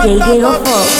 DJ Giggle Fox.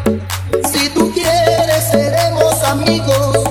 amigos.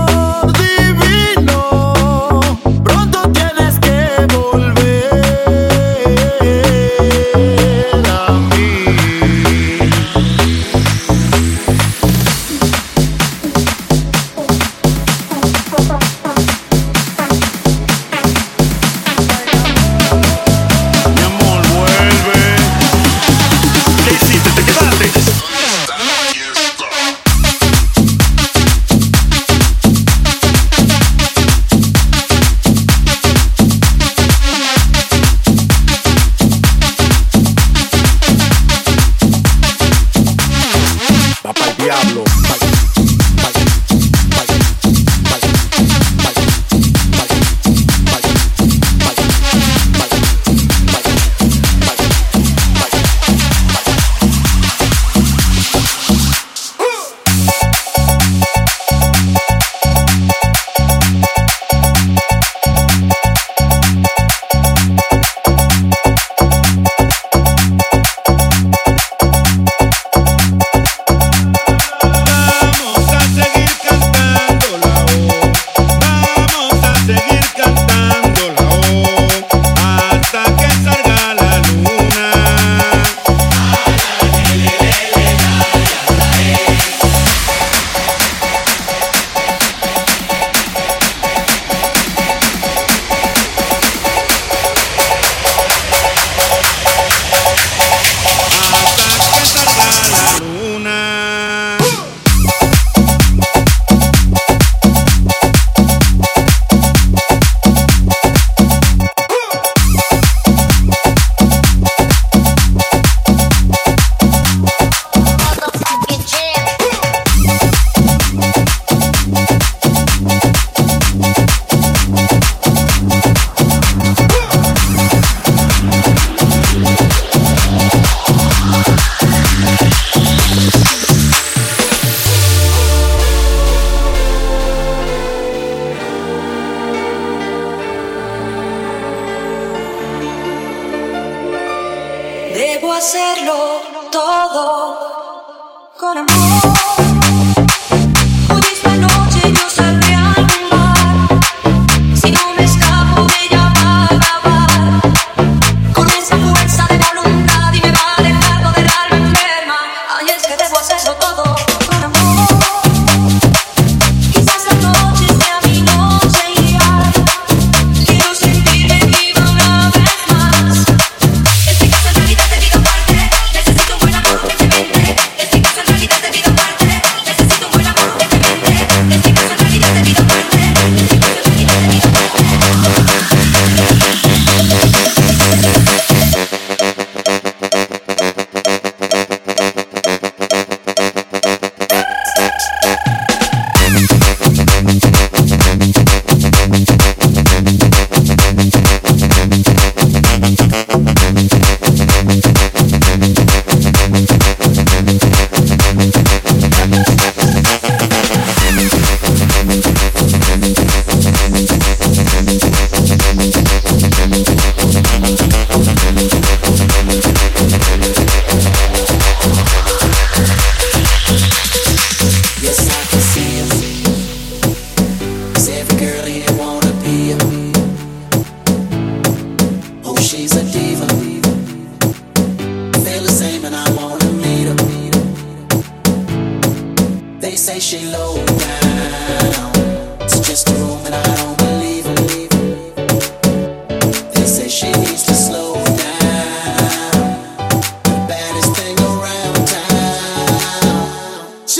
hacerlo todo con amor.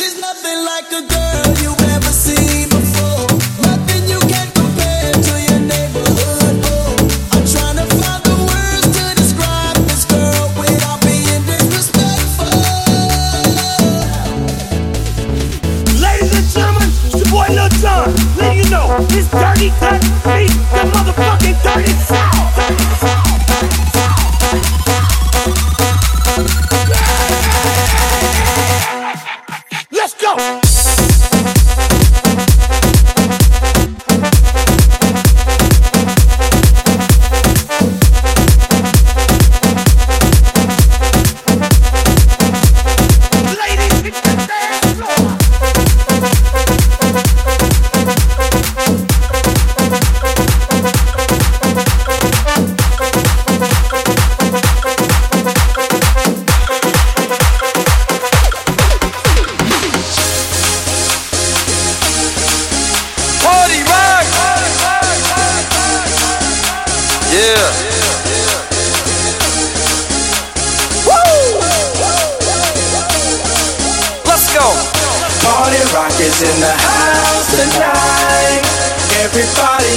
She's nothing like a girl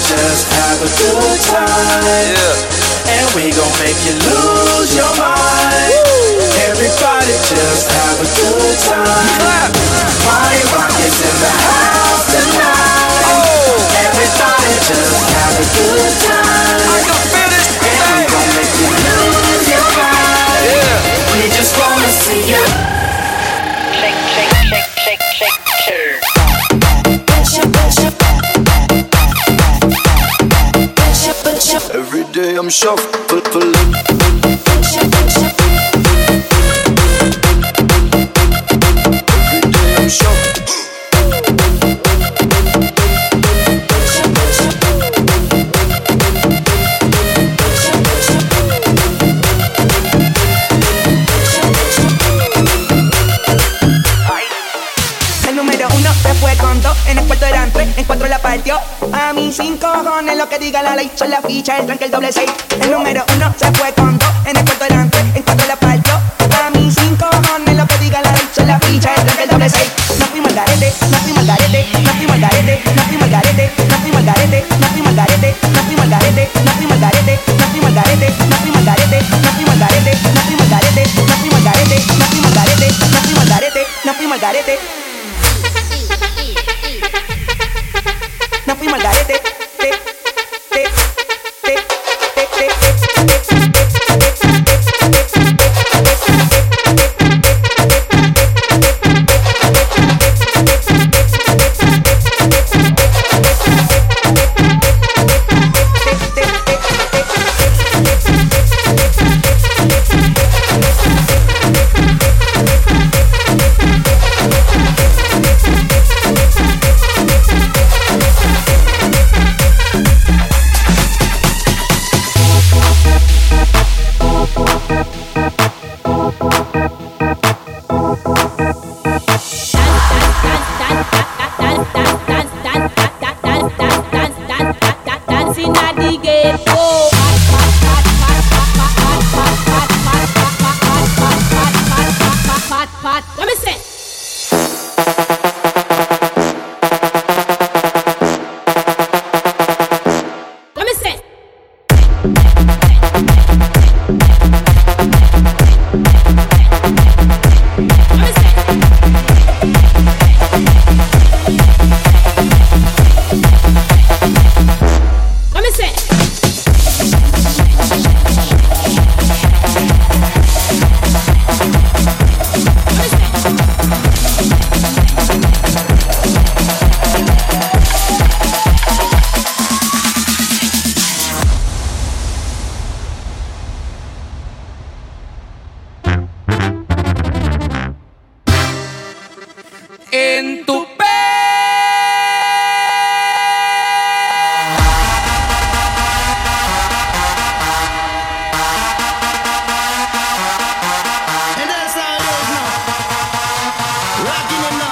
just have a good time. Yeah. And we gon' make you lose your mind. Everybody just have a good time. I'm shoved, Sin cojones lo que diga la ley Son la ficha, el tranque, el doble seis El número uno se fue con dos En el cuarto delante, en cuatro la partió Para mí sin cojones lo que diga la ley Son la ficha, el tranque, el doble seis No fuimos al garete, no fuimos al garete No fuimos al garete, no fuimos al garete No fuimos al garete, no fuimos al garete No fuimos al garete, no fuimos al garete No fuimos al garete, no fuimos al garete No fuimos al garete, no fuimos al garete No fuimos al garete, no fuimos al garete No fuimos al garete, no fuimos al garete No fuimos al garete back in the night.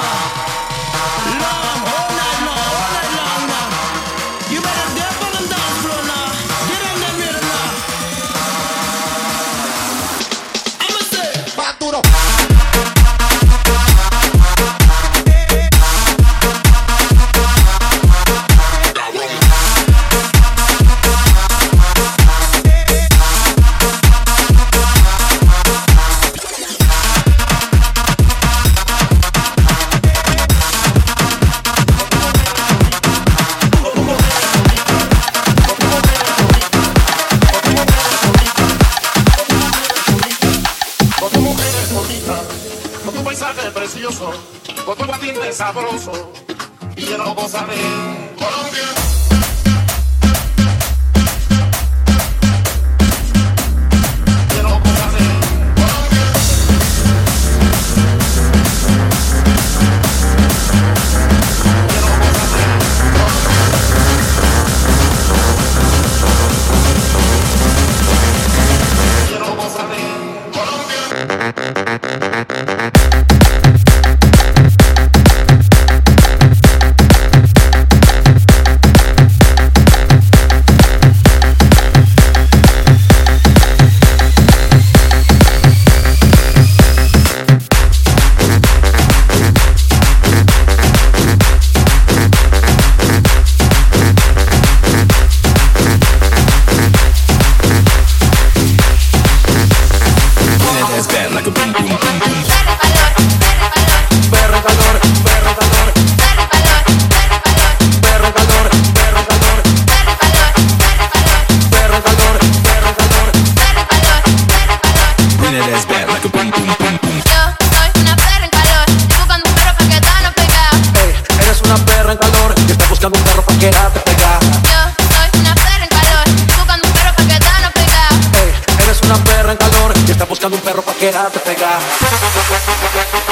get out the figure.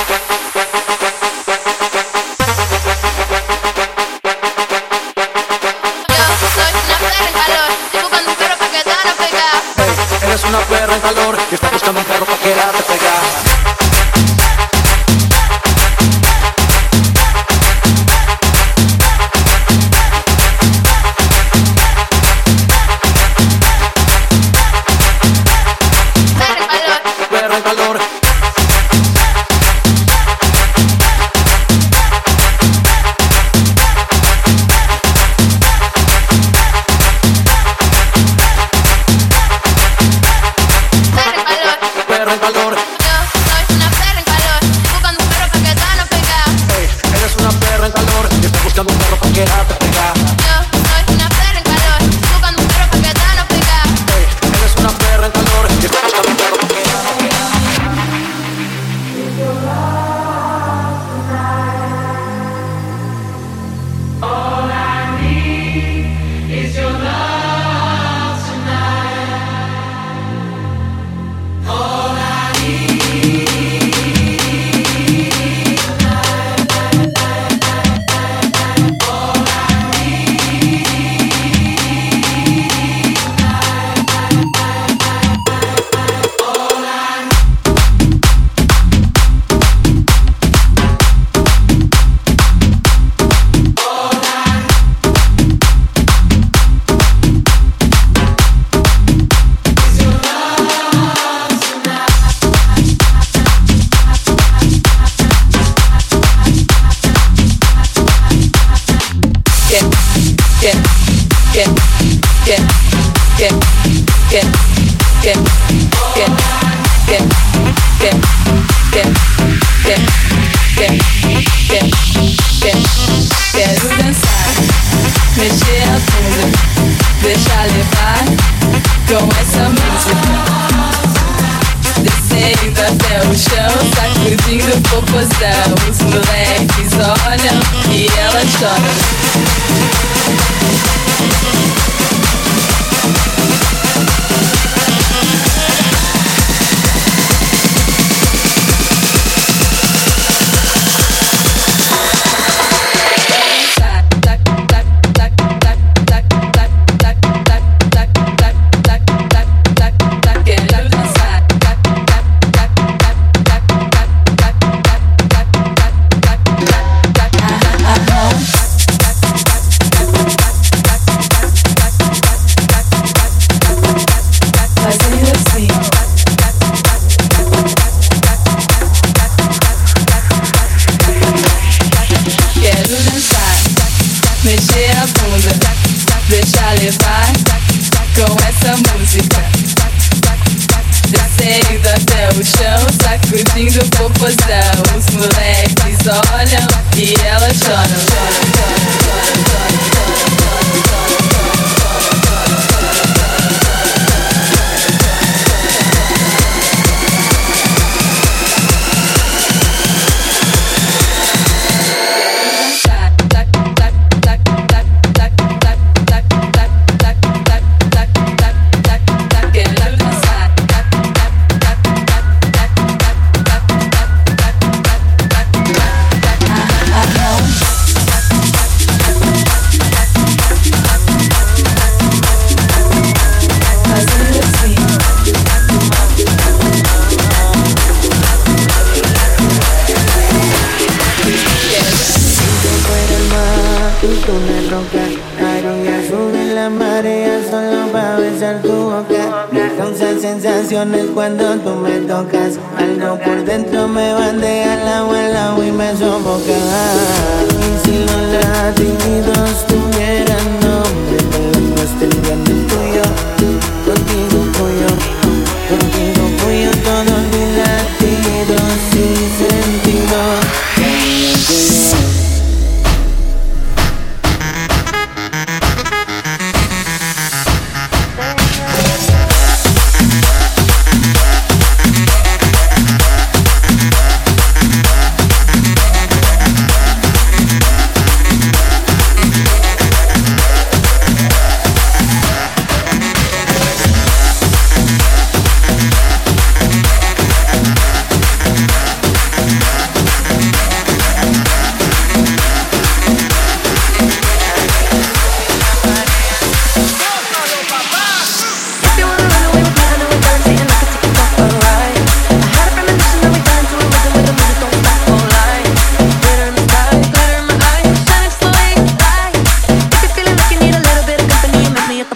cuando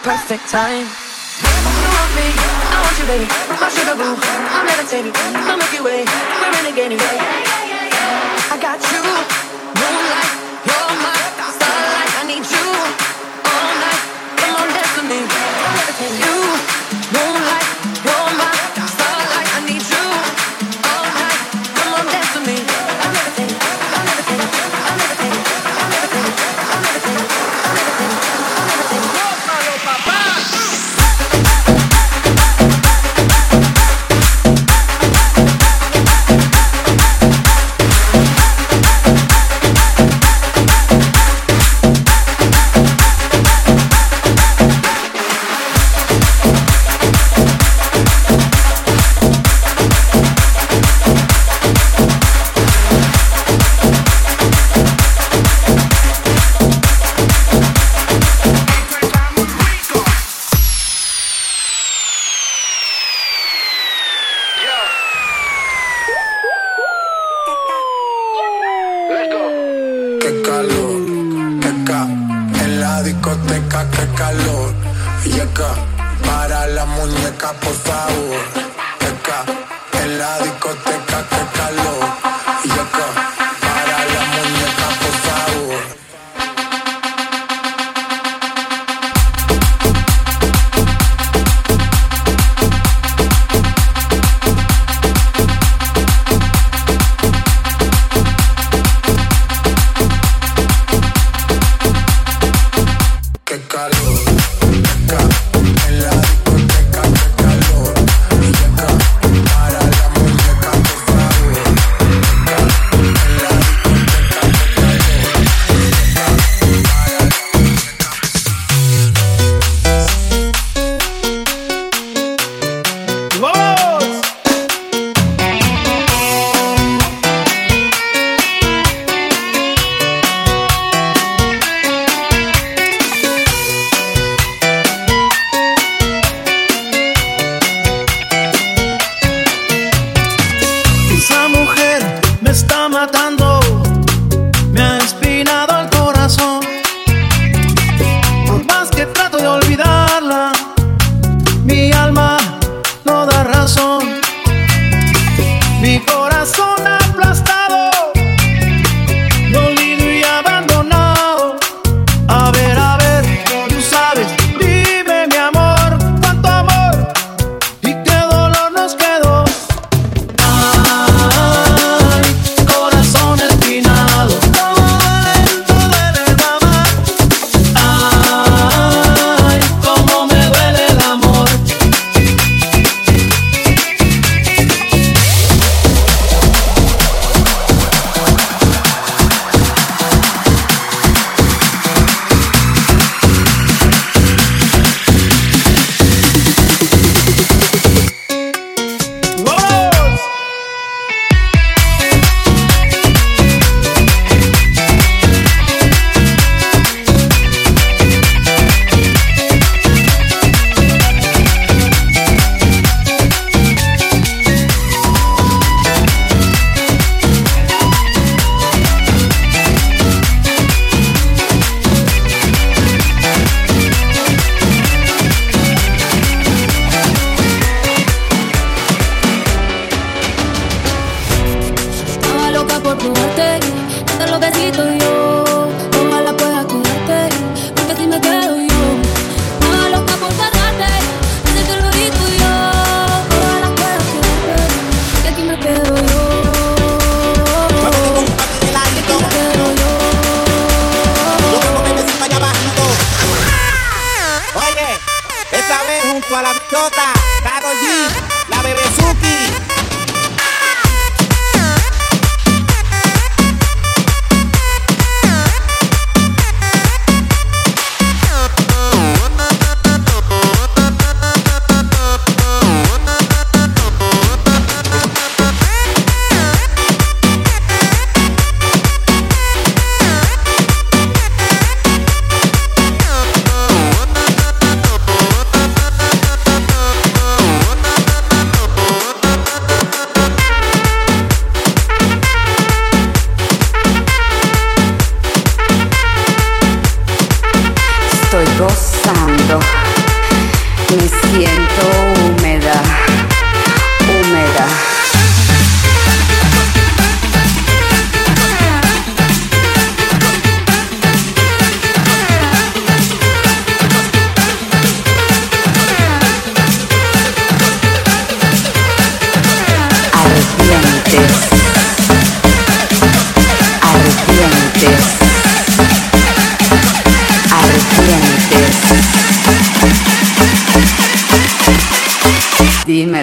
perfect time. You want me, I want you, baby. My sugar boo, I'm levitating. I'll make you wait. We're renegading. I got you.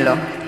Antonello.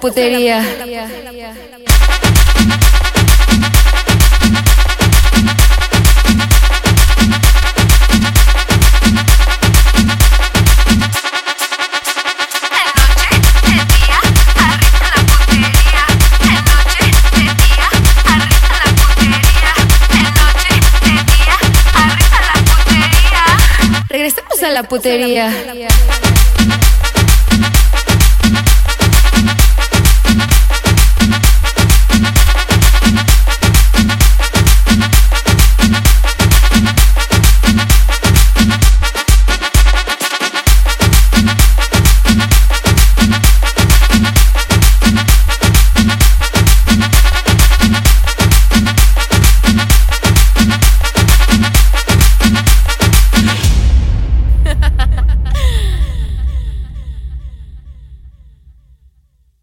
La putería. Regresamos a la putería.